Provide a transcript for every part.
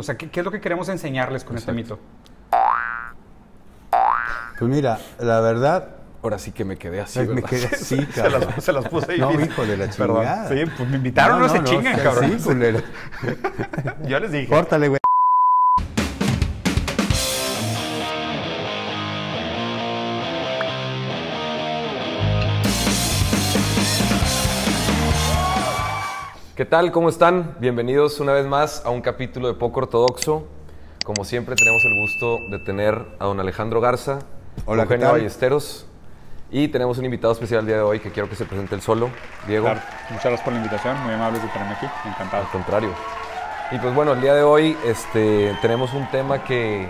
O sea, ¿qué, qué es lo que queremos enseñarles con este mito? Pues mira, la verdad, Ahora sí que me quedé así, me ¿verdad? quedé así, Se cabrón. las, se las puse ahí. No, hijo de la Perdón. chingada. Sí, pues me invitaron, no, se chingan, o sea, cabrón. Sí, culero. Yo les dije. Córtale, güey. ¿Qué tal? ¿Cómo están? Bienvenidos una vez más a un capítulo de Poco Ortodoxo. Como siempre tenemos el gusto de tener a don Alejandro Garza, Hola, ¿qué Eugenio tal? Ballesteros y tenemos un invitado especial el día de hoy que quiero que se presente él solo, Diego. Claro, Muchas gracias por la invitación, muy amables de tenerme aquí, encantado. Al contrario. Y pues bueno, el día de hoy este, tenemos un tema que,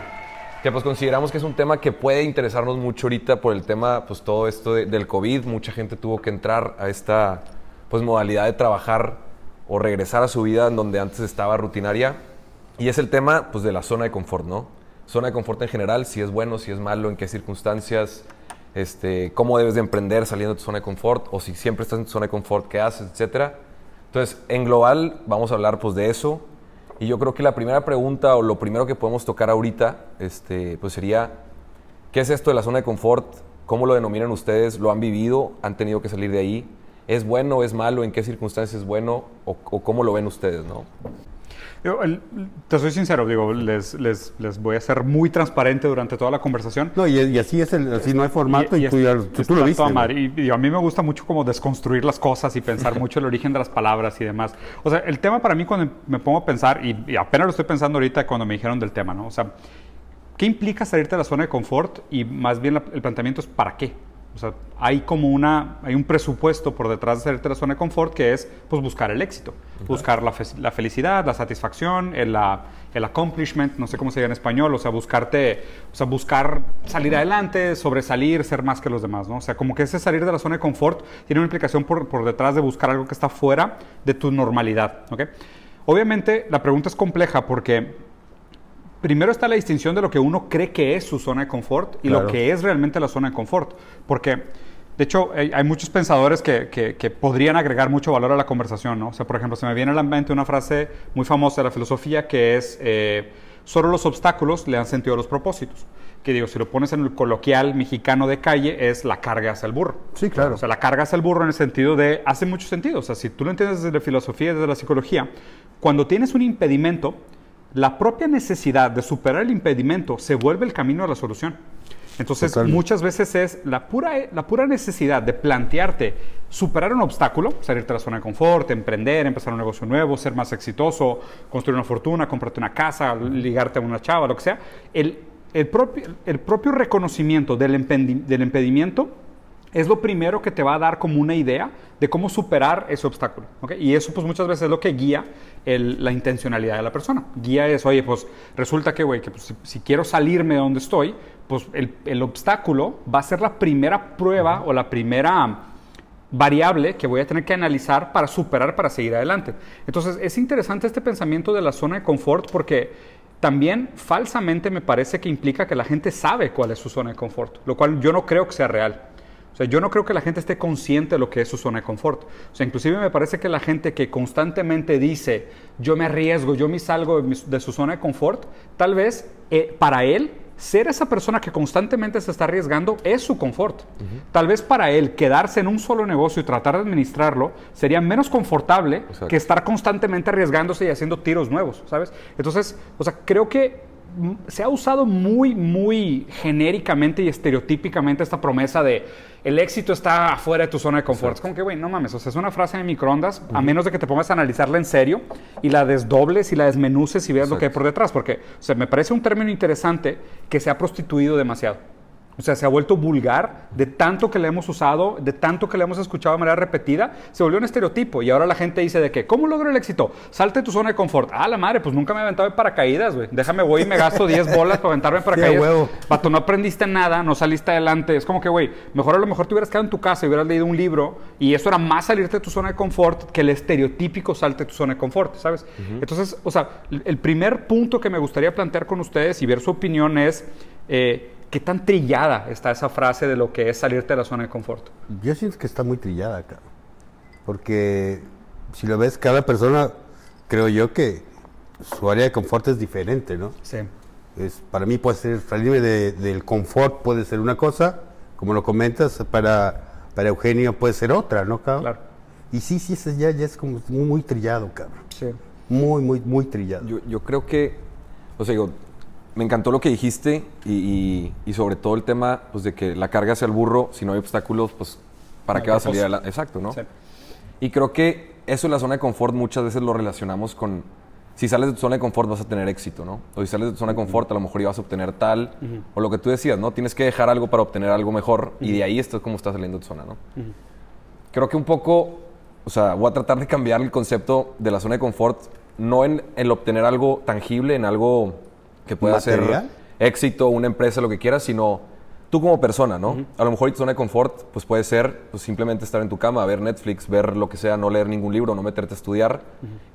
que pues consideramos que es un tema que puede interesarnos mucho ahorita por el tema, pues todo esto de- del COVID. Mucha gente tuvo que entrar a esta pues modalidad de trabajar o regresar a su vida en donde antes estaba rutinaria. Y es el tema pues de la zona de confort, ¿no? Zona de confort en general, si es bueno, si es malo, en qué circunstancias, este, cómo debes de emprender saliendo de tu zona de confort o si siempre estás en tu zona de confort, qué haces, etcétera. Entonces, en global vamos a hablar pues de eso. Y yo creo que la primera pregunta o lo primero que podemos tocar ahorita este, pues sería, ¿qué es esto de la zona de confort? ¿Cómo lo denominan ustedes? ¿Lo han vivido? ¿Han tenido que salir de ahí? ¿Es bueno? ¿Es malo? ¿En qué circunstancias es bueno? ¿O, o cómo lo ven ustedes? ¿no? Yo, el- te soy sincero, digo, les, les, les voy a ser muy transparente durante toda la conversación. No, y, y así es el, así no hay formato y, tú, ya, tú, está tú lo viste. Y, a mí me gusta mucho como desconstruir las cosas y pensar mucho el origen de las palabras y demás. O sea, el tema para mí cuando me pongo a pensar, y, y apenas lo estoy pensando ahorita cuando me dijeron del tema, ¿no? O sea, ¿qué implica salirte de la zona de confort? Y más bien la- el planteamiento es ¿para qué? O sea, hay como una, hay un presupuesto por detrás de salirte de la zona de confort que es, pues, buscar el éxito, buscar la, fe- la felicidad, la satisfacción, el, la- el accomplishment, no sé cómo se diga en español, o sea, buscarte, o sea, buscar salir adelante, sobresalir, ser más que los demás, ¿no? O sea, como que ese salir de la zona de confort tiene una implicación por, por detrás de buscar algo que está fuera de tu normalidad, ¿ok? Obviamente, la pregunta es compleja porque primero está la distinción de lo que uno cree que es su zona de confort y Claro. lo que es realmente la zona de confort. Porque, de hecho, hay, muchos pensadores que, que- que podrían agregar mucho valor a la conversación, ¿no? O sea, por ejemplo, se me viene a la mente una frase muy famosa de la filosofía que es, eh, solo los obstáculos le dan sentido a los propósitos. Que digo, si lo pones en el coloquial mexicano de calle, es la carga hacia el burro. Sí, claro. O sea, la carga hacia el burro en el sentido de, hace mucho sentido. O sea, si tú lo entiendes desde la filosofía, desde la psicología, cuando tienes un impedimento, la propia necesidad de superar el impedimento se vuelve el camino a la solución. Entonces, Totalmente. muchas veces es la pura, la pura necesidad de plantearte superar un obstáculo, salirte de la zona de confort, emprender, empezar un negocio nuevo, ser más exitoso, construir una fortuna, comprarte una casa, ligarte a una chava, lo que sea. El, el, propio, el propio reconocimiento del, del impedimento es lo primero que te va a dar como una idea de cómo superar ese obstáculo. ¿ok? Y eso pues muchas veces es lo que guía el- la intencionalidad de la persona. Guía es, oye, pues resulta que, güey, que pues, si, si quiero salirme de donde estoy, pues el, el obstáculo va a ser la primera prueba o la primera variable que voy a tener que analizar para superar, para seguir adelante. Entonces, es interesante este pensamiento de la zona de confort porque también falsamente me parece que implica que la gente sabe cuál es su zona de confort, lo cual yo no creo que sea real. O sea, yo no creo que la gente esté consciente de lo que es su zona de confort. O sea, inclusive me parece que la gente que constantemente dice, yo me arriesgo, yo me salgo de, mi- de su zona de confort, tal vez eh, para él ser esa persona que constantemente se está arriesgando es su confort. Tal vez para él quedarse en un solo negocio y tratar de administrarlo sería menos confortable Exacto. que estar constantemente arriesgándose y haciendo tiros nuevos, ¿sabes? Entonces, o sea, creo que se ha usado muy, muy genéricamente y estereotípicamente esta promesa de el éxito está afuera de tu zona de confort. Es como que, güey, no mames, o sea, es una frase de microondas, a menos de que te pongas a analizarla en serio y la desdobles y la desmenuces y veas lo que hay por detrás, porque, o sea, me parece un término interesante que se ha prostituido demasiado. O sea, se ha vuelto vulgar de tanto que le hemos usado, de tanto que le hemos escuchado de manera repetida, se volvió un estereotipo. Y ahora la gente dice de que, ¿cómo logro el éxito? Salte de tu zona de confort. Ah, la madre, pues nunca me he aventado de paracaídas, güey. Déjame, voy y me gasto 10 bolas para aventarme en paracaídas. huevo. Pato, no aprendiste nada, no saliste adelante. Es como que, güey, mejor a lo mejor te hubieras quedado en tu casa y hubieras leído un libro y eso era más salirte de tu zona de confort que el estereotípico salte de tu zona de confort, ¿sabes? Entonces, o sea, el el primer punto que me gustaría plantear con ustedes y ver su opinión es eh, qué tan trillada está esa frase de lo que es salirte de la zona de confort. Yo siento que está muy trillada, cabrón. Porque si lo ves, cada persona, creo yo que su área de confort es diferente, ¿no? Sí. Es, para mí puede ser, salirme de- del confort puede ser una cosa, como lo comentas, para, para Eugenio puede ser otra, ¿no, cabrón? Claro. Y sí, sí, ese ya, ya es como muy, muy trillado, cabrón. Sí. Muy, muy, muy trillado. Yo, yo creo que, o sea, digo, me encantó lo que dijiste y, y- y sobre todo el tema pues, de que la carga hacia el burro, si no hay obstáculos, pues, ¿para No qué va a salir adelante? Exacto, ¿no? Sí. Y creo que eso en la zona de confort muchas veces lo relacionamos con, si sales de tu zona de confort vas a tener éxito, ¿no? O si sales de tu zona de confort a lo mejor ibas a obtener tal, o lo que tú decías, ¿no? Tienes que dejar algo para obtener algo mejor y de ahí estás como estás saliendo de tu zona, ¿no? Creo que un poco, o sea, voy a tratar de cambiar el concepto de la zona de confort, no en el obtener algo tangible, en algo que pueda ¿Material? ser éxito, una empresa, lo que quieras, sino tú como persona, ¿no? A lo mejor tu zona de confort, pues puede ser pues, simplemente estar en tu cama, ver Netflix, ver lo que sea, no leer ningún libro, no meterte a estudiar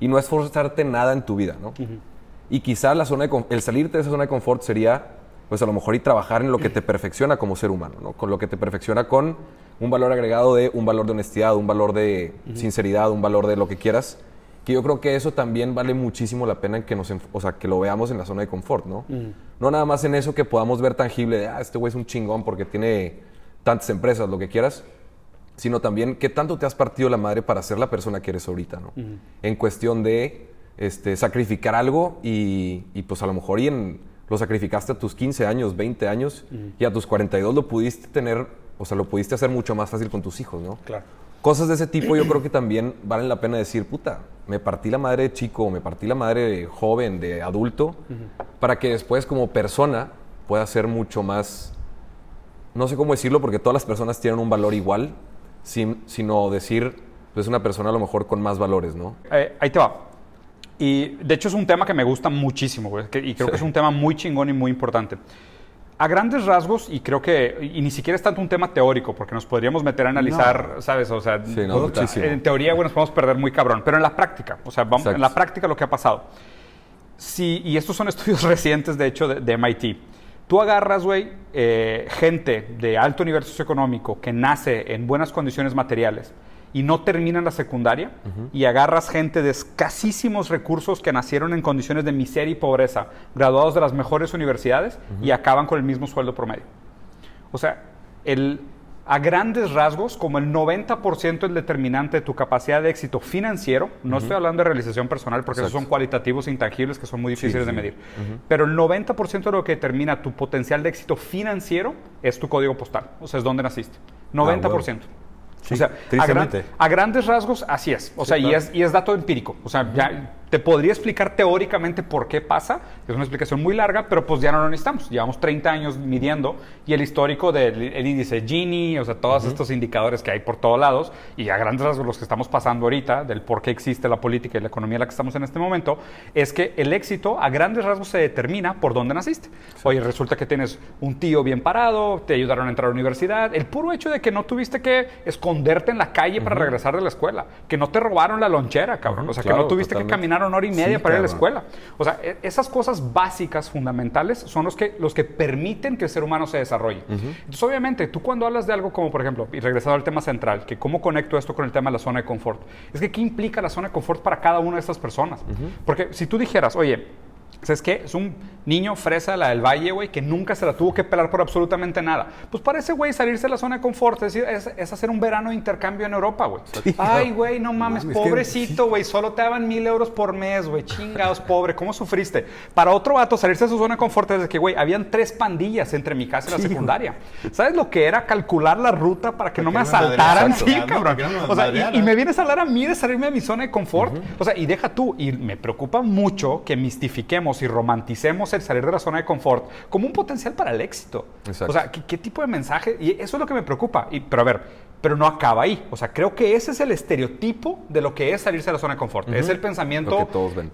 y no esforzarte nada en tu vida, ¿no? Y quizá la zona de el salirte de esa zona de confort sería, pues a lo mejor y trabajar en lo que te perfecciona como ser humano, ¿no? Con lo que te perfecciona con un valor agregado de un valor de honestidad, un valor de sinceridad, un valor de lo que quieras. Que yo creo que eso también vale muchísimo la pena en que nos, o sea, que lo veamos en la zona de confort, ¿no? No nada más en eso que podamos ver tangible de, ah, este güey es un chingón porque tiene tantas empresas, lo que quieras, sino también qué tanto te has partido la madre para ser la persona que eres ahorita, ¿no? En cuestión de este, sacrificar algo y, y, pues a lo mejor y en, lo sacrificaste a tus 15 años, 20 años y a tus 42 lo pudiste tener, o sea, lo pudiste hacer mucho más fácil con tus hijos, ¿no? Claro. Cosas de ese tipo yo creo que también valen la pena decir, puta, me partí la madre de chico, me partí la madre de joven, de adulto, para que después como persona pueda ser mucho más, no sé cómo decirlo, porque todas las personas tienen un valor igual, sin- sino decir, pues una persona a lo mejor con más valores, ¿no? Eh, ahí te va. Y de hecho es un tema que me gusta muchísimo, güey, que- y creo que es un tema muy chingón y muy importante. A grandes rasgos, y creo que, y ni siquiera es tanto un tema teórico, porque nos podríamos meter a analizar, ¿sabes? O sea, Sí, no, en teoría, bueno, nos podemos perder muy cabrón, pero en la práctica, o sea, vamos, en la práctica lo que ha pasado. Sí, y estos son estudios recientes, de hecho, de, de MIT. Tú agarras, güey, eh, gente de alto nivel socioeconómico que nace en buenas condiciones materiales y no termina en la secundaria, y agarras gente de escasísimos recursos que nacieron en condiciones de miseria y pobreza, graduados de las mejores universidades, y acaban con el mismo sueldo promedio. O sea, el, a grandes rasgos, como el 90% es determinante de tu capacidad de éxito financiero, no estoy hablando de realización personal porque esos son cualitativos intangibles que son muy difíciles de medir, pero el 90% de lo que determina tu potencial de éxito financiero es tu código postal, o sea, es donde naciste. 90%. Sí, o sea, a, gran- tristemente. a grandes rasgos, así es. O sea, y, es, y es dato empírico. O sea, ya te podría explicar teóricamente por qué pasa. Es una explicación muy larga, pero pues ya no lo necesitamos. Llevamos 30 años midiendo y el histórico del el índice Gini, o sea, todos estos indicadores que hay por todos lados y a grandes rasgos los que estamos pasando ahorita, del por qué existe la política y la economía en la que estamos en este momento, es que el éxito a grandes rasgos se determina por dónde naciste. Oye, resulta que tienes un tío bien parado, te ayudaron a entrar a la universidad, el puro hecho de que no tuviste que esconderte en la calle para regresar de la escuela, que no te robaron la lonchera, cabrón, o sea, que claro, no tuviste totalmente. que caminar una hora y media Sí, para ir a la escuela. O sea, e- esas cosas básicas, fundamentales, son los que, los que permiten que el ser humano se desarrolle. Entonces, obviamente, tú cuando hablas de algo como, por ejemplo, y regresando al tema central, que cómo conecto esto con el tema de la zona de confort, es que qué implica la zona de confort para cada una de estas personas. Porque si tú dijeras, oye, ¿Sabes qué? Es un niño fresa la del Valle, güey, que nunca se la tuvo que pelar por absolutamente nada. Pues para ese güey salirse de la zona de confort, es decir, es, es hacer un verano de intercambio en Europa, güey. Ay, güey, no mames, pobrecito, güey, solo te daban mil euros por mes, güey, chingados, pobre, ¿cómo sufriste? Para otro vato salirse de su zona de confort es de que, güey, habían tres pandillas entre mi casa y la Sí, secundaria. ¿Sabes lo que era calcular la ruta para que no me no asaltaran? Sí, ¿no? cabrón. No O sea, y- me vienes a hablar a mí de salirme de mi zona de confort. O sea, y deja tú, y me preocupa mucho que mistifiquemos y romanticemos el salir de la zona de confort como un potencial para el éxito. Exacto. O sea, ¿qué, qué tipo de mensaje? Y eso es lo que me preocupa. Y, pero a ver, pero no acaba ahí. O sea, creo que ese es el estereotipo de lo que es salirse de la zona de confort. Es el pensamiento,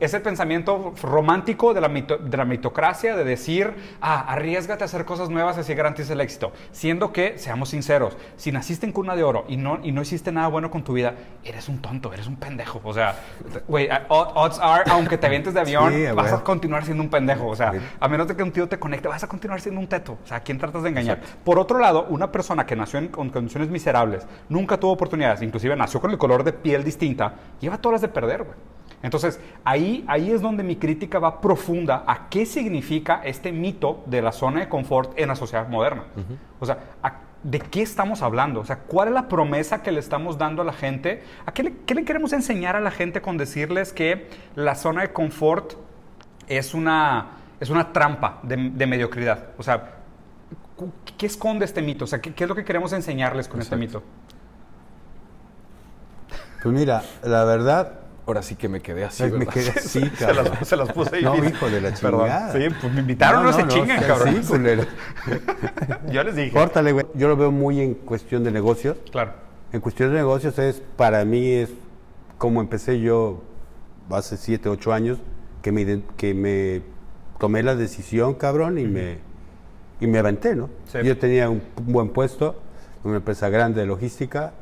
es el pensamiento romántico de la, mito- de la mitocracia de decir, ah, arriesgate a hacer cosas nuevas así garantiza el éxito. Siendo que, seamos sinceros, si naciste en cuna de oro y no, y no hiciste nada bueno con tu vida, eres un tonto, eres un pendejo. O sea, güey, odds are, aunque te avientes de avión, Sí, vas a continuar siendo un pendejo. O sea, a menos de que un tío te conecte, vas a continuar siendo un teto. O sea, ¿a quién tratas de engañar? Por otro lado, una persona que nació en, con condiciones miserables, nunca tuvo oportunidades, inclusive nació con el color de piel distinta, lleva todas las de perder, güey. Entonces, ahí, ahí es donde mi crítica va profunda a qué significa este mito de la zona de confort en la sociedad moderna. O sea, a- ¿de qué estamos hablando? O sea, ¿cuál es la promesa que le estamos dando a la gente? ¿A qué le, qué le queremos enseñar a la gente con decirles que la zona de confort es una, es una trampa de, de mediocridad? O sea, ¿qué esconde este mito? O sea, ¿qué, qué es lo que queremos enseñarles con este mito? Pues mira, la verdad, Ahora sí que me quedé así, me quedé así, Se cabrón. las, se las puse No, difícil. hijo de la Perdón. chingada. Sí, pues me invitaron, no, se chingan, cabrón. así, culero. Yo les dije. Córtale, güey. Yo lo veo muy en cuestión de negocios. Claro. En cuestión de negocios es, para mí es como empecé yo hace 7, 8 años, que me, que me tomé la decisión, cabrón, y, me, y me aventé, ¿no? Sí. Yo tenía un buen puesto, una empresa grande de logística,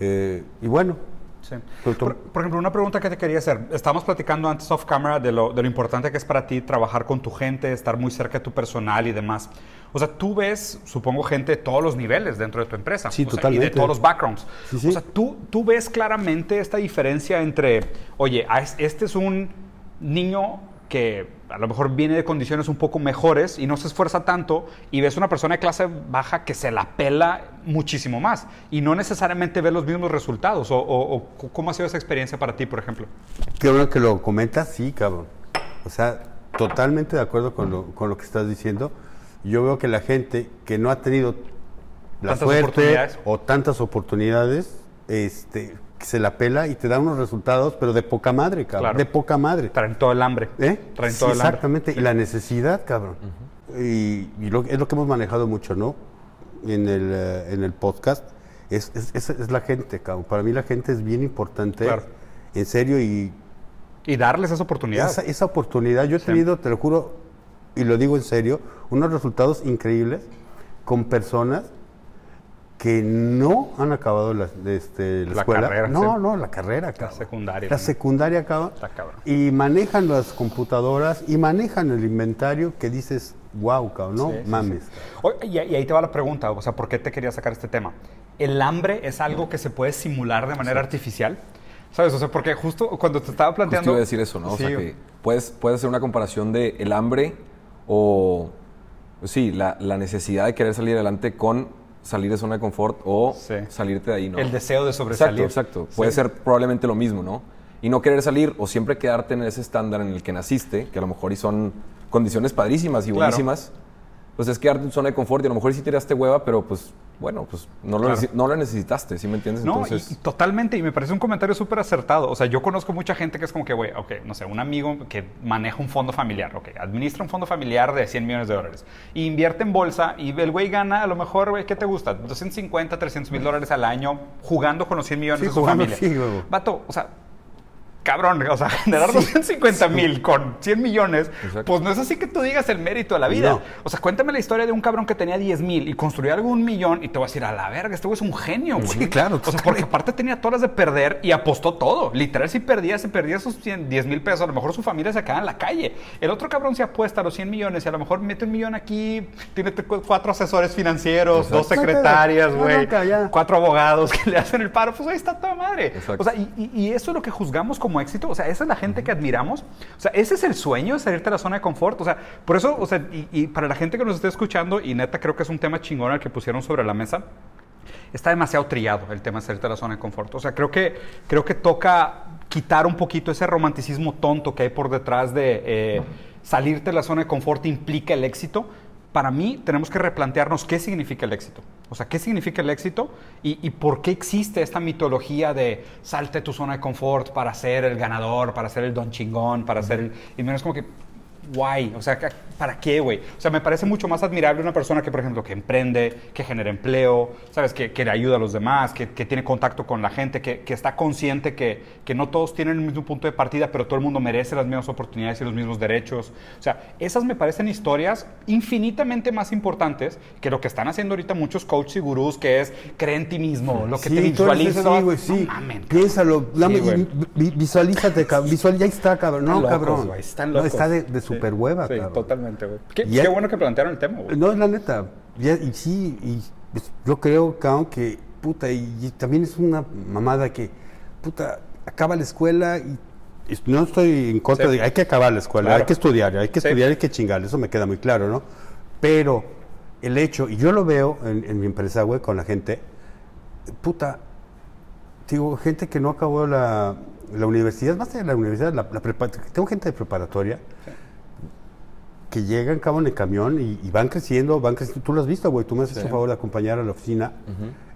eh, y bueno, Sí. Por, por ejemplo, una pregunta que te quería hacer. Estábamos platicando antes off camera de lo, de lo importante que es para ti trabajar con tu gente, estar muy cerca de tu personal y demás. O sea, tú ves, supongo, gente de todos los niveles dentro de tu empresa. Sí, O sea, Y de totalmente. todos los backgrounds. Sí, sí. O sea, tú, tú ves claramente esta diferencia entre, oye, este es un niño que a lo mejor viene de condiciones un poco mejores y no se esfuerza tanto y ves una persona de clase baja que se la pela muchísimo más y no necesariamente ves los mismos resultados. O, o- o c- ¿Cómo ha sido esa experiencia para ti, por ejemplo? Qué bueno que lo comentas, sí, cabrón. O sea, totalmente de acuerdo con lo, con lo que estás diciendo. Yo veo que la gente que no ha tenido la suerte o tantas oportunidades, este, se la pela y te da unos resultados, pero de poca madre, cabrón. Claro. De poca madre. Traen todo el hambre. ¿Eh? Traen Sí, todo el hambre. exactamente. Y la necesidad, cabrón. Y, y lo- es lo que hemos manejado mucho, ¿no? En el, eh, en el podcast. Es, es, es- es la gente, cabrón. Para mí la gente es bien importante. Claro. En serio, y Y darles esa oportunidad. esa, esa oportunidad, yo he Sí. tenido, te lo juro, y lo digo en serio, unos resultados increíbles con personas que no han acabado la, este, la La escuela. carrera, no, sí. no, la carrera, cabrón. secundaria La también. secundaria, cabrón. Y manejan las computadoras y manejan el inventario que dices, wow, cabrón, no Sí, mames. sí. Oye, y, y ahí te va la pregunta, o sea, ¿por qué te quería sacar este tema? ¿El hambre es algo que se puede simular de manera artificial? ¿Sabes? O sea, porque justo cuando te estaba Justo planteando... iba a decir eso, ¿no? O Sí, sea, que puedes, puedes hacer una comparación de el hambre o, sí, la, la necesidad de querer salir adelante con salir de zona de confort o Sí. salirte de ahí, ¿no? El deseo de sobresalir. Exacto, exacto. Puede Sí. ser probablemente lo mismo, ¿no? Y no querer salir o siempre quedarte en ese estándar en el que naciste, que a lo mejor y son condiciones padrísimas y Claro. buenísimas. Pues es quedarte en zona de confort y a lo mejor sí tiraste hueva, pero pues bueno, pues no lo, Claro. no lo necesitaste, ¿sí me entiendes? No, Entonces, y, totalmente, y me parece un comentario súper acertado. O sea, yo conozco mucha gente que es como que, güey, ok, no sé, un amigo que maneja un fondo familiar, ok, administra un fondo familiar de 100 millones de dólares, y invierte en bolsa, y el güey gana a lo mejor, güey, ¿qué te gusta? 250, 300 mil dólares al año jugando con los 100 millones Sí, de su familia. sí. Vato, o sea, cabrón, o sea, generar 250 mil con 100 millones, Exacto. pues no es así que tú digas el mérito de la vida. No. O sea, cuéntame la historia de un cabrón que tenía 10 mil y construyó algo un millón y te voy a decir, a la verga, este güey es un genio, güey. Sí, claro, O sea, porque aparte tenía todas las de perder y apostó todo. Literal, si perdía, se perdía 100, 10 mil pesos, a lo mejor su familia se quedaba en la calle. El otro cabrón se apuesta a los 100 millones y a lo mejor mete un millón aquí, tiene cuatro asesores financieros, dos secretarias, güey, cuatro abogados que le hacen el paro. Pues ahí está toda madre. Exacto. O sea, y, y- y eso es lo que juzgamos como éxito. O sea, esa es la gente que admiramos. O sea, ese es el sueño de salirte de la zona de confort. O sea, por eso, o sea, y, y para la gente que nos esté escuchando, y neta creo que es un tema chingón el que pusieron sobre la mesa, está demasiado trillado el tema de salirte de la zona de confort. O sea, creo que, creo que toca quitar un poquito ese romanticismo tonto que hay por detrás de eh, salirte de la zona de confort implica el éxito. Para mí tenemos que replantearnos qué significa el éxito. O sea, qué significa el éxito y, por qué existe esta mitología de salte tu zona de confort para ser el ganador, para ser el don chingón, para ser el... Y menos como que, guay, o sea, ¿para qué, güey? O sea, me parece mucho más admirable una persona que, por ejemplo, que emprende, que genera empleo, ¿sabes? Que, que le ayuda a los demás, que, que tiene contacto con la gente, que, que está consciente que, que no todos tienen el mismo punto de partida, pero todo el mundo merece las mismas oportunidades y los mismos derechos. O sea, esas me parecen historias infinitamente más importantes que lo que están haciendo ahorita muchos coaches y gurús, que es cree en ti mismo, lo que te Sí, visualices. ese, sí, güey, sí. No mamen. Piénsalo, Sí, vi- visualízate, cabrón. Visual, ya está, cabrón. No, locos, cabrón. güey, están No, locos. está de, de Sí. Hueva, Sí, cabrón. totalmente, güey. Qué, bueno que plantearon el tema, güey. No, es la neta. Ya- y sí, y pues, yo creo, cabrón, que, puta, y, y también es una mamada que, puta, acaba la escuela y y no estoy en contra Sí. de hay que acabar la escuela, Claro. hay que estudiar, hay que Sí. estudiar, hay que chingar, eso me queda muy claro, ¿no? Pero el hecho, y yo lo veo en, en mi empresa, güey, con la gente, puta, digo, gente que no acabó la, la universidad, más allá de la universidad, la, la prepa- tengo gente de preparatoria que llegan, cabrón, en camión y, y van creciendo, van creciendo. Tú lo has visto, güey, tú me has hecho favor de acompañar a la oficina.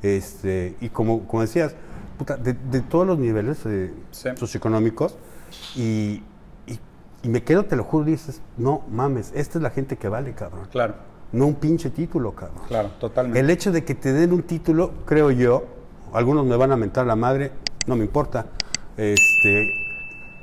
este, y como, como decías, puta, de, de todos los niveles eh, Sí. socioeconómicos, y, y, y me quedo, te lo juro, dices, no mames, esta es la gente que vale, cabrón. Claro, No un pinche título, cabrón. claro, totalmente. El hecho de que te den un título, creo yo, algunos me van a mentar la madre, no me importa. Este,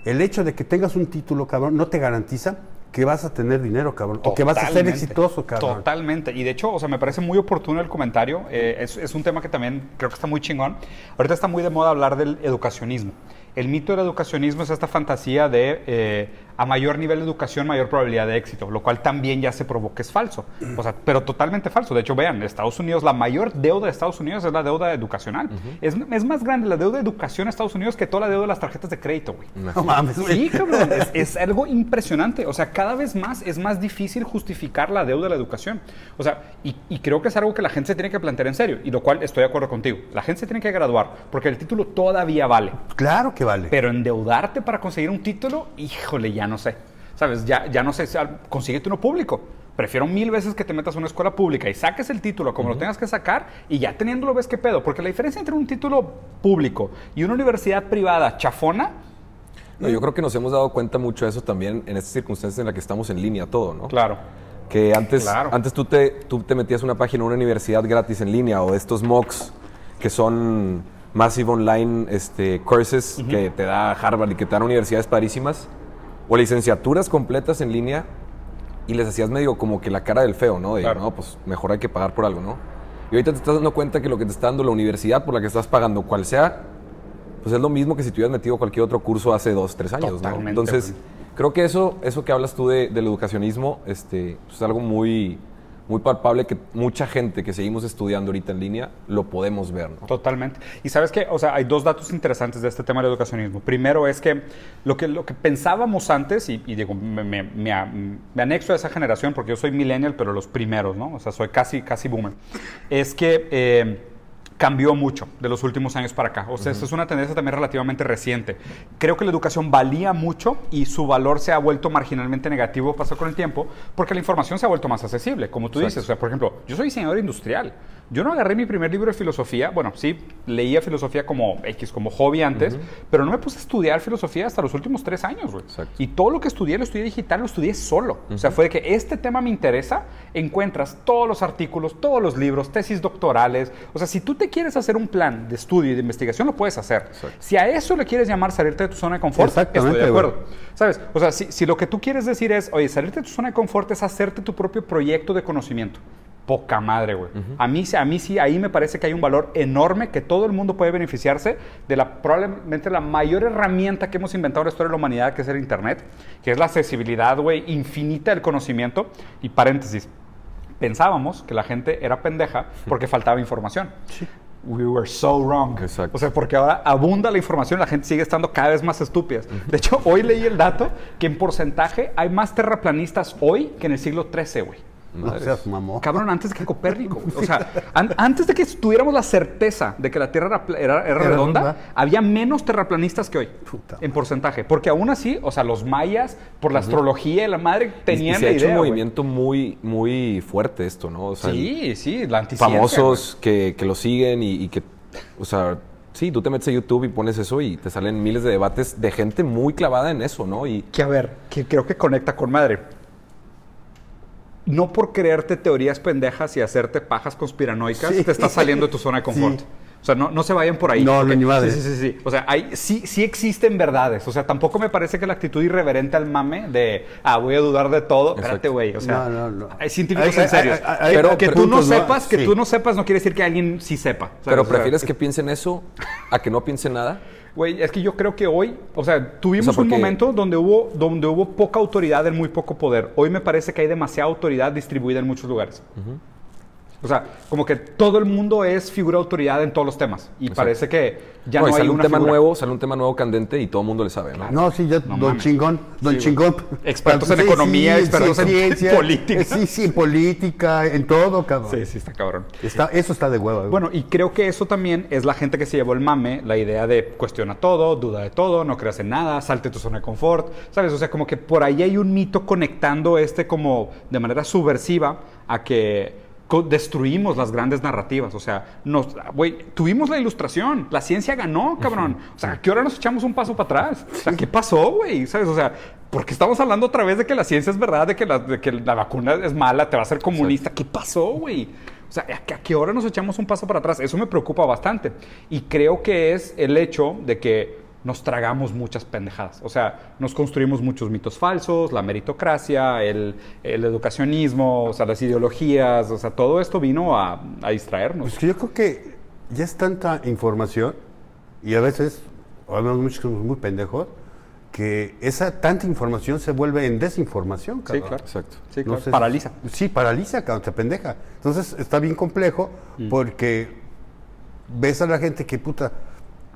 el hecho de que tengas un título, cabrón, no te garantiza que vas a tener dinero, cabrón, o que vas a ser Totalmente. exitoso, cabrón. Totalmente. Y de hecho, o sea, me parece muy oportuno el comentario. Eh, es, es un tema que también creo que está muy chingón. Ahorita está muy de moda hablar del educacionismo. El mito del educacionismo es esta fantasía de eh, a mayor nivel de educación, mayor probabilidad de éxito, lo cual también ya se provoca que es falso. O sea, pero totalmente falso. De hecho, vean, Estados Unidos, la mayor deuda de Estados Unidos es la deuda educacional. es, es más grande la deuda de educación en Estados Unidos que toda la deuda de las tarjetas de crédito, güey. No mames, güey. Sí, cabrón, es, es algo impresionante. O sea, cada vez más es más difícil justificar la deuda de la educación. O sea, y, y creo que es algo que la gente se tiene que plantear en serio, y lo cual estoy de acuerdo contigo. La gente se tiene que graduar, porque el título todavía vale. Claro que vale. Pero endeudarte para conseguir un título, híjole, ya no sé. ¿Sabes? Ya, ya no sé, consíguete uno público. Prefiero mil veces que te metas a una escuela pública y saques el título como lo tengas que sacar y ya teniéndolo ves qué pedo. Porque la diferencia entre un título público y una universidad privada chafona, No, yo creo que nos hemos dado cuenta mucho de eso también en estas circunstancias en las que estamos en línea todo, ¿no? claro. Que antes, Claro. antes tú, te, tú te metías una página, una universidad gratis en línea o estos MOOCs que son Massive Online este, Courses que te da Harvard y que te dan universidades padrísimas o licenciaturas completas en línea y les hacías medio como que la cara del feo, ¿no? De, Claro. no, pues mejor hay que pagar por algo, ¿no? Y ahorita te estás dando cuenta que lo que te está dando la universidad por la que estás pagando, cual sea, pues es lo mismo que si te hubieras metido cualquier otro curso hace dos, tres años, ¿no? Totalmente, Entonces, güey. creo que eso, eso que hablas tú de- del educacionismo este, pues, es algo muy, muy palpable que mucha gente que seguimos estudiando ahorita en línea lo podemos ver, ¿no? Totalmente. Y sabes que, o sea, hay dos datos interesantes de este tema del educacionismo. Primero es que lo que, lo que pensábamos antes, y, digo, me anexo a esa generación porque yo soy millennial, pero los primeros, ¿no? O sea, soy casi, casi boomer. Es que eh, cambió mucho de los últimos años para acá. O sea, esto es una tendencia también relativamente reciente. Creo que la educación valía mucho y su valor se ha vuelto marginalmente negativo pasar con el tiempo porque la información se ha vuelto más accesible, como tú dices. O sea, por ejemplo, yo soy diseñador industrial. Yo no agarré mi primer libro de filosofía, bueno, sí, leía filosofía como X, como hobby antes, pero no me puse a estudiar filosofía hasta los últimos tres años, güey. Exacto. Y todo lo que estudié, lo estudié digital, lo estudié solo. O sea, fue de que este tema me interesa, encuentras todos los artículos, todos los libros, tesis doctorales. O sea, si tú te quieres hacer un plan de estudio y de investigación, lo puedes hacer. Si a eso le quieres llamar salirte de tu zona de confort, estoy de acuerdo. güey. ¿Sabes? O sea, si, si lo que tú quieres decir es, oye, salirte de tu zona de confort es hacerte tu propio proyecto de conocimiento. Poca madre, güey. a, mí, sí- a mí sí, ahí me parece que hay un valor enorme que todo el mundo puede beneficiarse de la probablemente la mayor herramienta que hemos inventado en la historia de la humanidad, que es el Internet, que es la accesibilidad, güey, infinita del conocimiento. Y paréntesis, pensábamos que la gente era pendeja porque faltaba información. We were so wrong. Exacto. O sea, porque ahora abunda la información la gente sigue estando cada vez más estúpidas. De hecho, hoy leí el dato que en porcentaje hay más terraplanistas hoy que en el siglo XIII, güey. No seas mamón. Cabrón, antes que Copérnico. O sea, an- antes de que tuviéramos la certeza de que la Tierra era, pla- era- era redonda, había menos terraplanistas que hoy. Puta en porcentaje. Porque aún así, o sea, los mayas, por la astrología y la madre, Y- y tenían se la ha hecho un movimiento muy, muy fuerte esto, ¿no? O sea, Sí, sí, la famosos que, que lo siguen y, y que, o sea, sí, tú te metes a YouTube y pones eso y te salen miles de debates de gente muy clavada en eso, ¿no? Y que a ver, que creo que conecta con madre. No por creerte teorías pendejas y hacerte pajas conspiranoicas Sí. te estás saliendo de tu zona de confort. Sí. O sea, no, no se vayan por ahí. No, no, porque- ni madre. Sí, sí, sí, sí. O sea, hay, sí, sí existen verdades. O sea, tampoco me parece que la actitud irreverente al mame de, ah, voy a dudar de todo. Espérate, Exacto. güey. O sea, No, no, no. hay científicos Hay- en serio. hay- hay- Pero- que tú no sepas, que Sí. tú no sepas no quiere decir que alguien sí sepa. ¿sabes? pero O sea, prefieres que piensen eso a que no piensen nada. Güey, es que yo creo que hoy, o sea, tuvimos O sea, un momento donde hubo, donde hubo poca autoridad en muy poco poder. Hoy me parece que hay demasiada autoridad distribuida en muchos lugares. O sea, como que todo el mundo es figura de autoridad en todos los temas. Y Exacto. parece que ya No, no, y hay sale un una tema figura. nuevo, sale un tema nuevo candente y todo el mundo le sabe, ¿no? No, sí, ya, No don mames. chingón, don Sí, chingón. Expertos en economía, expertos en política. Sí, sí, en política, en todo, cabrón. Sí, sí, está cabrón. Está, eso está de hueva. güey. Bueno, y creo que eso también es la gente que se llevó el mame, la idea de cuestiona todo, duda de todo, no creas en nada, salte tu zona de confort, ¿sabes? O sea, como que por ahí hay un mito conectando este como de manera subversiva a que destruimos las grandes narrativas, o sea, nos, güey, tuvimos la ilustración, la ciencia ganó, cabrón, o sea, ¿a qué hora nos echamos un paso para atrás? O sea, ¿qué pasó, güey? ¿Sabes? O sea, porque estamos hablando otra vez de que la ciencia es verdad, de que la, de que la vacuna es mala, te va a hacer comunista, ¿qué pasó, güey? O sea, ¿a qué, a qué hora nos echamos un paso para atrás? Eso me preocupa bastante. Y creo que es el hecho de que nos tragamos muchas pendejadas. O sea, nos construimos muchos mitos falsos, la meritocracia, el, el educacionismo, o sea, las ideologías, o sea, todo esto vino a, a distraernos. Pues que yo creo que ya es tanta información y a veces, o al menos muchos que somos muy pendejos, que esa tanta información se vuelve en desinformación, sí, cabrón. claro. Exacto. Sí, No claro. sé Paraliza. Sí, paraliza, cabrón, te pendeja. Entonces está bien complejo Mm. porque ves a la gente que puta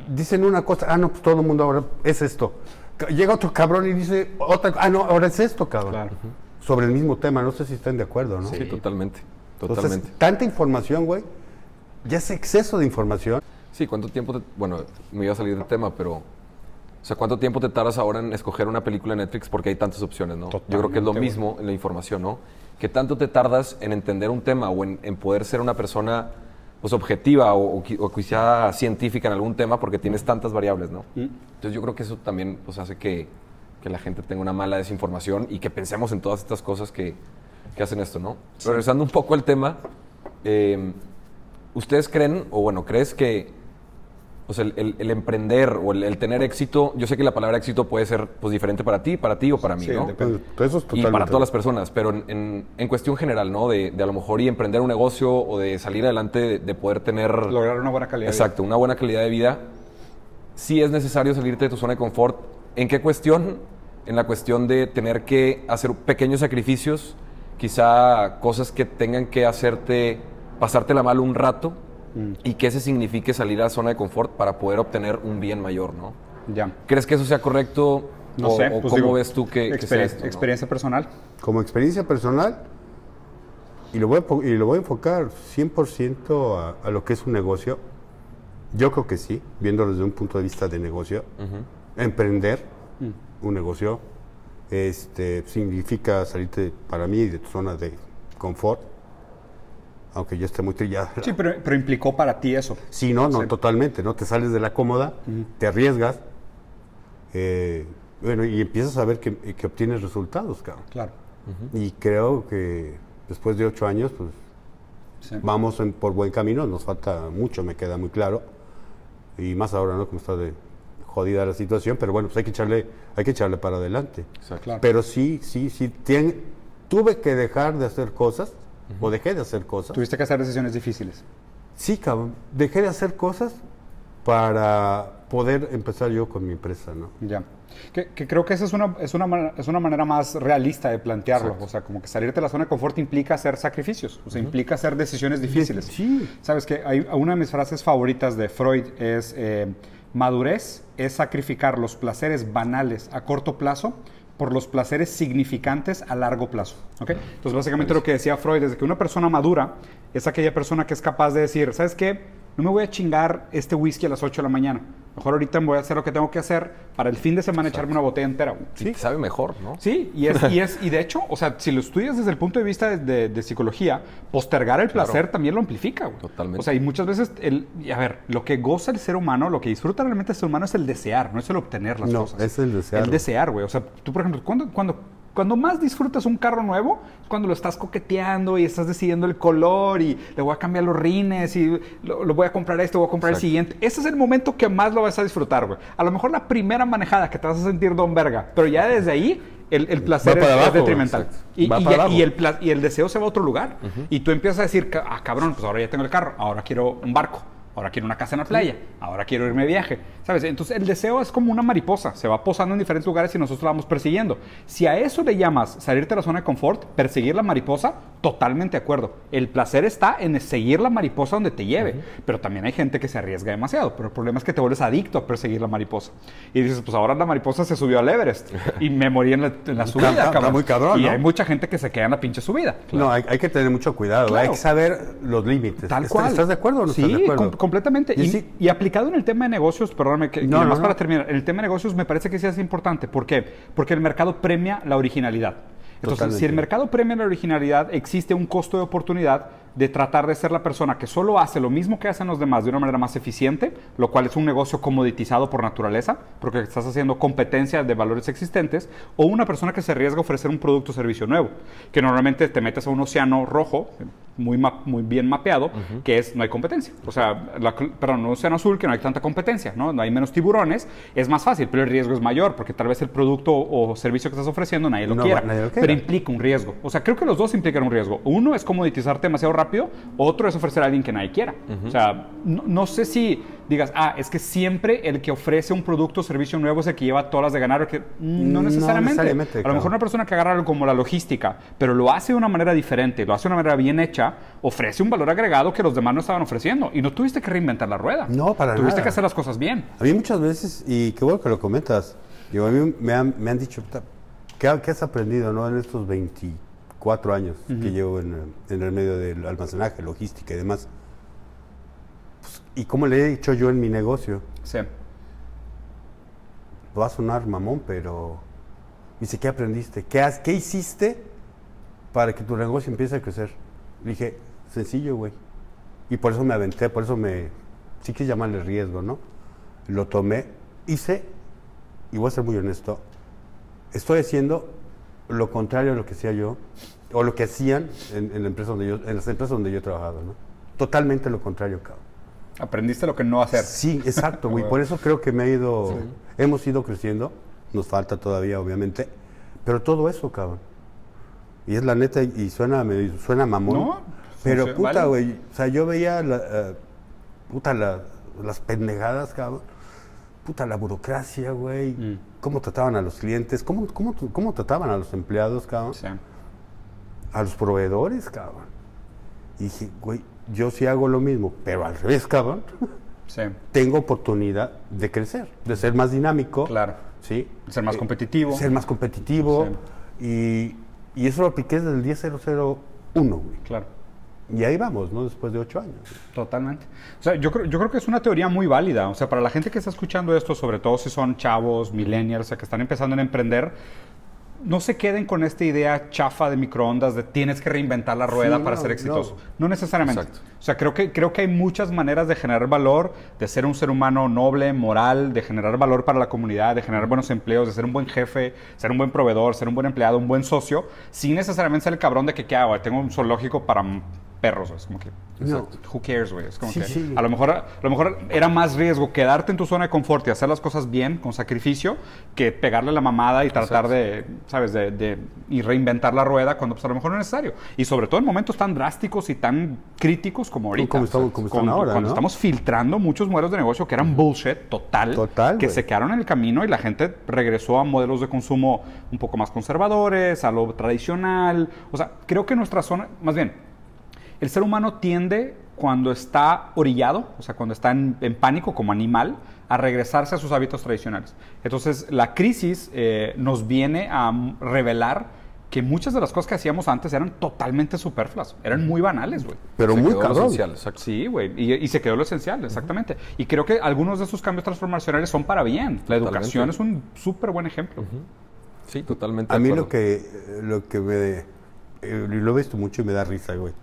dicen una cosa, ah no, pues todo el mundo ahora es esto. Llega otro cabrón y dice otra, ah no, ahora es esto, cabrón. Claro. Sobre el mismo tema, no sé si están de acuerdo, ¿no? Sí, totalmente. Entonces, Totalmente. tanta información, güey, ya es exceso de información. Sí, ¿cuánto tiempo te... Bueno, me iba a salir del tema, pero... O sea, ¿cuánto tiempo te tardas ahora en escoger una película en Netflix? Porque hay tantas opciones, ¿no? Yo creo que es lo mismo en la información, ¿no? ¿Qué tanto te tardas en entender un tema o en, en poder ser una persona pues, objetiva o, o qui- o quizá científica en algún tema porque tienes tantas variables, ¿no? Entonces yo creo que eso también pues, hace que, que la gente tenga una mala desinformación y que pensemos en todas estas cosas que, que hacen esto, ¿no? Regresando un poco al tema, eh, ¿ustedes creen, o bueno, crees que o sea, el, el- el emprender o el, el tener éxito, yo sé que la palabra éxito puede ser pues, diferente para ti, para ti o para mí, Sí, ¿no? depende. Pues, eso es Y totalmente. para todas las personas, pero en, en- en cuestión general, ¿no? De, de a lo mejor y emprender un negocio o de salir adelante, de, de poder tener... Lograr una buena calidad. de vida. Exacto, una buena calidad de vida. Sí es necesario salirte de tu zona de confort. ¿En qué cuestión? En la cuestión de tener que hacer pequeños sacrificios, quizá cosas que tengan que hacerte pasártela mal un rato Mm. y que ese signifique salir a la zona de confort para poder obtener un bien mayor, ¿no? Ya. ¿Crees que eso sea correcto? No o, sé. o pues cómo digo, ves tú que, que sea experien- esto, no? Experiencia personal. Como experiencia personal, y lo voy a, y lo voy a enfocar 100% a, a lo que es un negocio, yo creo que sí, viéndolo desde un punto de vista de negocio. Emprender un negocio este, significa salirte, para mí, de tu zona de confort, aunque ya esté muy trillada. Sí, pero, pero implicó para ti eso. Sí, no, no, Sí. totalmente, ¿no? Te sales de la cómoda, te arriesgas, eh, bueno, y empiezas a ver que, que obtienes resultados, cabrón. Claro. Y creo que después de ocho años, pues Sí. vamos en- por buen camino, nos falta mucho, me queda muy claro. Y más ahora, ¿no? Como está de jodida la situación, pero bueno, pues hay que echarle, hay que echarle para adelante. Exacto. Claro. Pero sí, sí, sí, tien- tuve que dejar de hacer cosas, o dejé de hacer cosas. Tuviste que hacer decisiones difíciles. Sí, cabrón, dejé de hacer cosas para poder empezar yo con mi empresa, ¿no? Ya. Que, que creo que esa es una, es, una, manera- es una manera más realista de plantearlo. O sea, como que salirte de la zona de confort implica hacer sacrificios. O sea, implica hacer decisiones difíciles. Sí. Sabes que hay una de mis frases favoritas de Freud es eh, madurez es sacrificar los placeres banales a corto plazo por los placeres significantes a largo plazo. ¿ok? Entonces, básicamente lo que decía Freud es que una persona madura es aquella persona que es capaz de decir, ¿sabes qué? No me voy a chingar este whisky a las 8 de la mañana. Mejor ahorita me voy a hacer lo que tengo que hacer para el fin de semana echarme una botella entera. te sabe mejor, ¿no? Sí, y es, y es, y de hecho, o sea, si lo estudias desde el punto de vista de, de- de psicología, postergar el placer también lo amplifica, güey. Totalmente. O sea, y muchas veces, el, y a ver, lo que goza el ser humano, lo que disfruta realmente el ser humano es el desear, no es el obtener las No, cosas. es el desear. El desear, güey. O sea, tú, por ejemplo, cuando, cuando, cuando más disfrutas un carro nuevo, es cuando lo estás coqueteando y estás decidiendo el color y le voy a cambiar los rines y lo, lo voy a comprar este, voy a comprar el Exacto. siguiente. Ese es el momento que más lo vas a disfrutar, güey. A lo mejor la primera manejada que te vas a sentir don verga, pero ya desde ahí el, el placer es, es abajo, detrimental. exacto. Y, y ya- y el, y el deseo se va a otro lugar. Y tú empiezas a decir, ah, cabrón, pues ahora ya tengo el carro, ahora quiero un barco. Ahora quiero una casa en la playa, ahora quiero irme de viaje, ¿sabes? Entonces el deseo es como una mariposa, se va posando en diferentes lugares y nosotros la vamos persiguiendo. Si a eso le llamas salirte de la zona de confort, perseguir la mariposa, totalmente de acuerdo. El placer está en seguir la mariposa donde te lleve, pero también hay gente que se arriesga demasiado, pero el problema es que te vuelves adicto a perseguir la mariposa. Y dices, pues ahora la mariposa se subió al Everest y me morí en la, en la subida, está cabrón. muy cabrón, Y ¿no? hay mucha gente que se queda en la pinche subida. No, hay, hay que tener mucho cuidado. Claro. Hay que saber los límites. Tal ¿Estás- cual. ¿Estás de acuerdo o no sí, estás de acuerdo? Com- completamente. Y sí. y aplicado en el tema de negocios, perdóname, que, No, para terminar, en el tema de negocios me parece que sí es importante. ¿Por qué? Porque el mercado premia la originalidad. Entonces, Totalmente. si el mercado premia la originalidad, existe un costo de oportunidad de tratar de ser la persona que solo hace lo mismo que hacen los demás de una manera más eficiente, lo cual es un negocio comoditizado por naturaleza, porque estás haciendo competencia de valores existentes, o una persona que se arriesga a ofrecer un producto o servicio nuevo, que normalmente te metes a un océano rojo, muy, muy bien mapeado, que es no hay competencia. O sea, la, perdón, un océano azul que no hay tanta competencia, ¿no? No hay menos tiburones, es más fácil, pero el riesgo es mayor, porque tal vez el producto o servicio que estás ofreciendo nadie lo No, quiera. nadie lo quiera. Pero implica un riesgo. O sea, creo que los dos implican un riesgo. Uno es comoditizarte demasiado rápido, otro es ofrecer a alguien que nadie quiera. O sea, no, no sé si digas, ah, es que siempre el que ofrece un producto o servicio nuevo es el que lleva todas las de ganar. que, no No necesariamente. a lo mejor una persona que agarra algo como la logística, pero lo hace de una manera diferente, lo hace de una manera bien hecha, ofrece un valor agregado que los demás no estaban ofreciendo. Y no tuviste que reinventar la rueda. No, para Tuviste nada. que hacer las cosas bien. A mí muchas veces, y qué bueno que lo comentas, digo, a mí me han, me han dicho, "Puta, ¿qué, qué has aprendido no, en estos 24 años que llevo en el medio del almacenaje, logística y demás? ¿Y cómo le he dicho yo en mi negocio? Sí. Va a sonar mamón, pero... Dice, ¿qué aprendiste? ¿Qué, has, ¿Qué hiciste para que tu negocio empiece a crecer? Le dije, sencillo, güey. Y por eso me aventé, por eso me... Sí que llamarle riesgo, ¿no? Lo tomé, hice, y voy a ser muy honesto, estoy haciendo lo contrario a lo que hacía yo, o lo que hacían en, en la empresa donde yo, en las empresas donde yo he trabajado, ¿no? Totalmente lo contrario, cabrón. Aprendiste lo que no hacer. Sí, exacto, güey. Por eso creo que me ha ido, hemos ido creciendo. Nos falta todavía, obviamente. Pero todo eso, cabrón. Y es la neta, y suena, me- suena mamón. No, pero puta, vale. güey. O sea, yo veía la, eh, puta, la- las pendejadas, cabrón. Puta, la burocracia, güey. Mm. Cómo trataban a los clientes, cómo, cómo, cómo trataban a los empleados, cabrón. Sí. A los proveedores, cabrón. Y dije, güey, yo sí hago lo mismo, pero al revés, cabrón. Sí. tengo oportunidad de crecer, de ser más dinámico. Claro. ¿sí? Ser más Eh, competitivo. Ser más competitivo. Y, y eso lo apliqué desde el 10001, güey. Claro. Y ahí vamos, ¿no? Después de ocho años. Totalmente. O sea, yo creo, yo creo que es una teoría muy válida. O sea, para la gente que está escuchando esto, sobre todo si son chavos, millennials, o sea, que están empezando a emprender, no se queden con esta idea chafa de microondas de tienes que reinventar la rueda Sí, para no, ser exitoso. no. No, necesariamente. Exacto. O sea, creo que, creo que hay muchas maneras de generar valor, de ser un ser humano noble, moral, de generar valor para la comunidad, de generar buenos empleos, de ser un buen jefe, ser un buen proveedor, ser un buen empleado, un buen socio, sin necesariamente ser el cabrón de que, ¿qué hago? Tengo un zoológico para perros, güey. Es como que, No. who cares, güey? Es como Sí, que sí. a lo mejor a lo mejor era más riesgo quedarte en tu zona de confort y hacer las cosas bien, con sacrificio, que pegarle la mamada y tratar de, ¿sabes? De, de- y reinventar la rueda cuando pues, a lo mejor no es necesario. Y sobre todo en momentos tan drásticos y tan críticos como ahorita. Como estamos- como están Cuando- ahora, Cuando ¿no? estamos filtrando muchos modelos de negocio que eran bullshit total, Total, que güey. se quedaron en el camino y la gente regresó a modelos de consumo un poco más conservadores, a lo tradicional. O sea, creo que nuestra zona, más bien, el ser humano tiende, cuando está orillado, o sea, cuando está en, en pánico como animal, a regresarse a sus hábitos tradicionales. Entonces, la crisis eh, nos viene a revelar que muchas de las cosas que hacíamos antes eran totalmente superfluas, eran muy banales, güey. Pero Se muy cabrón. Sí, güey, y, y se quedó lo esencial, exactamente. Y creo que algunos de esos cambios transformacionales son para bien. La Totalmente. educación es un súper buen ejemplo. Sí, totalmente. A mí acuerdo. lo que, eh, lo que me... eh, lo he visto mucho y me da risa, güey.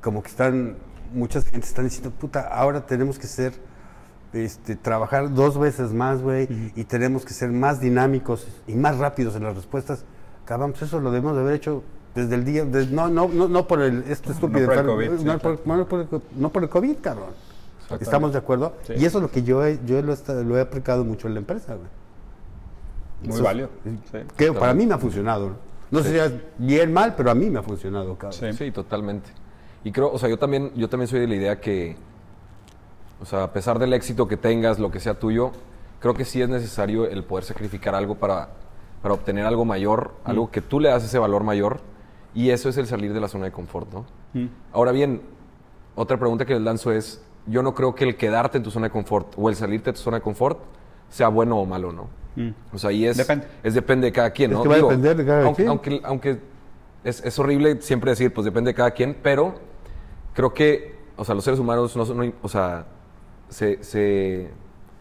Como que están... Muchas gente están diciendo, puta, ahora tenemos que ser... Este, trabajar dos veces más, güey, y tenemos que ser más dinámicos y más rápidos en las respuestas. Cabrón, pues eso lo debemos de haber hecho desde el día... no, no, no, no por el... Este estúpido por el enfermo- COVID, sí, no, por, no por el co- no por el COVID, cabrón. ¿Estamos de acuerdo? Sí. Y eso es lo que yo he, yo lo, he lo he aplicado mucho en la empresa, güey. Muy Eso- válido. Sí. Que para mí me ha funcionado. ¿no? No sé si es bien mal, pero a mí me ha funcionado, cabrón. Sí. Sí, totalmente. Y creo, o sea, yo también, yo también soy de la idea que O sea, a pesar del éxito que tengas, lo que sea tuyo, creo que sí es necesario el poder sacrificar algo para, para obtener algo mayor, algo que tú le das ese valor mayor. Y eso es el salir de la zona de confort, ¿no? Ahora bien, otra pregunta que les lanzo es, yo no creo que el quedarte en tu zona de confort o el salirte de tu zona de confort sea bueno o malo, ¿no? O sea, ahí es Depende. es depende de cada quien, Es ¿no? que va a depender de cada aunque, quien. Aunque, aunque es, es horrible siempre decir, pues depende de cada quien, pero creo que, o sea, los seres humanos, no, son- no- o sea, se, se,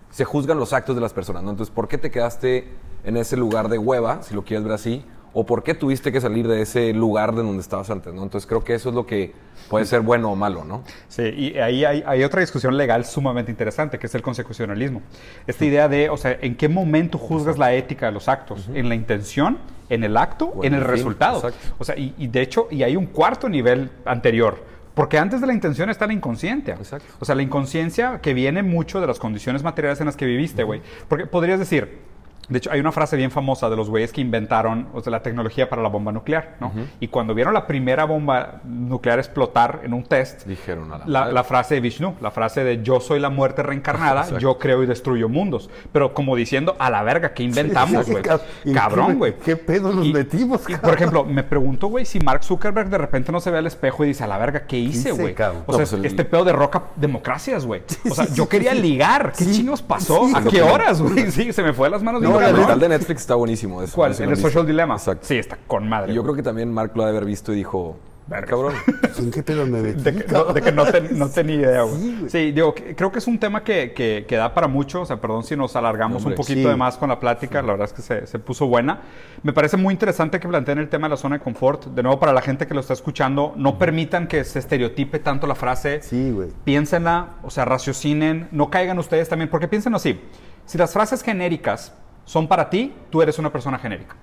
se juzgan los actos de las personas, ¿no? Entonces, ¿por qué te quedaste en ese lugar de hueva, si lo quieres ver así? ¿O por qué tuviste que salir de ese lugar de donde estabas antes, ¿no? Entonces, creo que eso es lo que puede ser bueno o malo, ¿no? Sí, y ahí hay, hay otra discusión legal sumamente interesante, que es el consecucionalismo. Esta idea de, o sea, ¿en qué momento juzgas la ética de los actos? ¿En la intención? ¿En el acto? ¿En el resultado? exacto. O sea, y, y de hecho, y hay un cuarto nivel anterior. Porque antes de la intención está la inconsciencia. Exacto. O sea, la inconsciencia que viene mucho de las condiciones materiales en las que viviste, güey. Porque podrías decir, de hecho, hay una frase bien famosa de los güeyes que inventaron o sea, la tecnología para la bomba nuclear, ¿no? Y cuando vieron la primera bomba nuclear explotar en un test, Dijeron a la la, madre. la frase de Vishnu, la frase de yo soy la muerte reencarnada, Exacto. yo creo y destruyo mundos. Pero como diciendo, a la verga, ¿qué inventamos, güey? cab- ¿en Cabrón, güey. qué pedo nos Y- metimos, y, por ejemplo, me pregunto, güey, si Mark Zuckerberg de repente no se ve al espejo y dice, a la verga, ¿qué hice, güey? O sea, No, pues este pedo de roca democracias, güey. O sea, sí, yo quería ligar. ¿Qué chingos pasó? ¿A qué horas, güey? Sí, se me fue de las manos. No, la el documental de Netflix está buenísimo. eso, ¿Cuál? no sé si ¿El. Social Dilemma? Exacto. Sí, está con madre. Y yo creo que también Mark lo ha de haber visto y dijo, Verga. cabrón. ¿En qué pedo me metí? De que, no, de que no, ten- no tenía idea, güey. Sí, Sí, digo, que- creo que es un tema que, que- que da para mucho. O sea, perdón si nos alargamos Hombre, un poquito sí. de más con la plática. La verdad es que se, se puso buena. Me parece muy interesante que planteen el tema de la zona de confort. De nuevo, para la gente que lo está escuchando, no permitan que se estereotipe tanto la frase. Sí, güey. Piénsenla, o sea, raciocinen. No caigan ustedes también, porque piensen así. Si las frases genéricas son para ti, tú eres una persona genérica.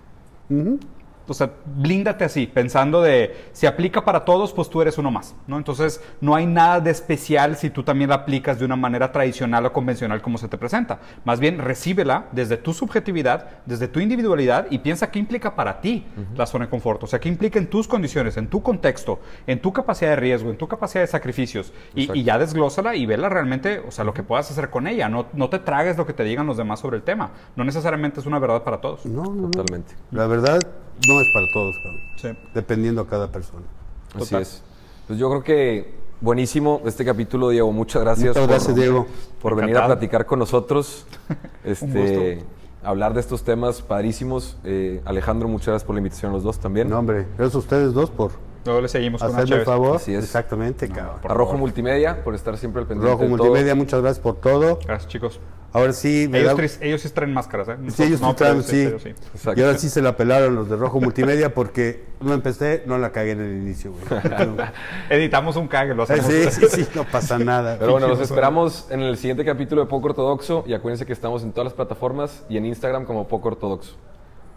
O sea, blíndate así, pensando de si aplica para todos, pues tú eres uno más, ¿no? Entonces, no hay nada de especial si tú también la aplicas de una manera tradicional o convencional como se te presenta. Más bien, recíbela desde tu subjetividad, desde tu individualidad y piensa qué implica para ti la zona de confort. O sea, qué implica en tus condiciones, en tu contexto, en tu capacidad de riesgo, en tu capacidad de sacrificios. Y, y ya desglósala y vela realmente, o sea, lo que puedas hacer con ella. No, no te tragues lo que te digan los demás sobre el tema. No necesariamente es una verdad para todos. No, no, no. Totalmente. La verdad no es para todos, cabrón. Sí. Dependiendo a cada persona. Así Total. es. Pues yo creo que buenísimo este capítulo, Diego. Muchas gracias. Muchas gracias, Diego. Por venir a platicar con nosotros. Este, gusto. hablar de estos temas padrísimos. Eh, Alejandro, muchas gracias por la invitación a los dos también. No, hombre, gracias a ustedes dos por Luego le seguimos con hacerme el favor. Así es. Exactamente, cabrón. a Rojo Multimedia por estar siempre al pendiente Rojo de todo. Multimedia, muchas gracias por todo. Gracias, chicos. Ahora sí, me Ellos, da- tres- ellos sí traen máscaras, ¿eh? Sí, ellos No, sí traen, sí. ellos Exacto. Y ahora sí se la pelaron los de Rojo Multimedia porque no empecé, no la cagué en el inicio, güey. Editamos un cague, lo hacemos. sí, sí, sí, no pasa nada. Pero bueno, los esperamos en el siguiente capítulo de Poco Ortodoxo y acuérdense que estamos en todas las plataformas y en Instagram como Poco Ortodoxo.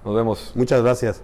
Nos vemos. Muchas gracias.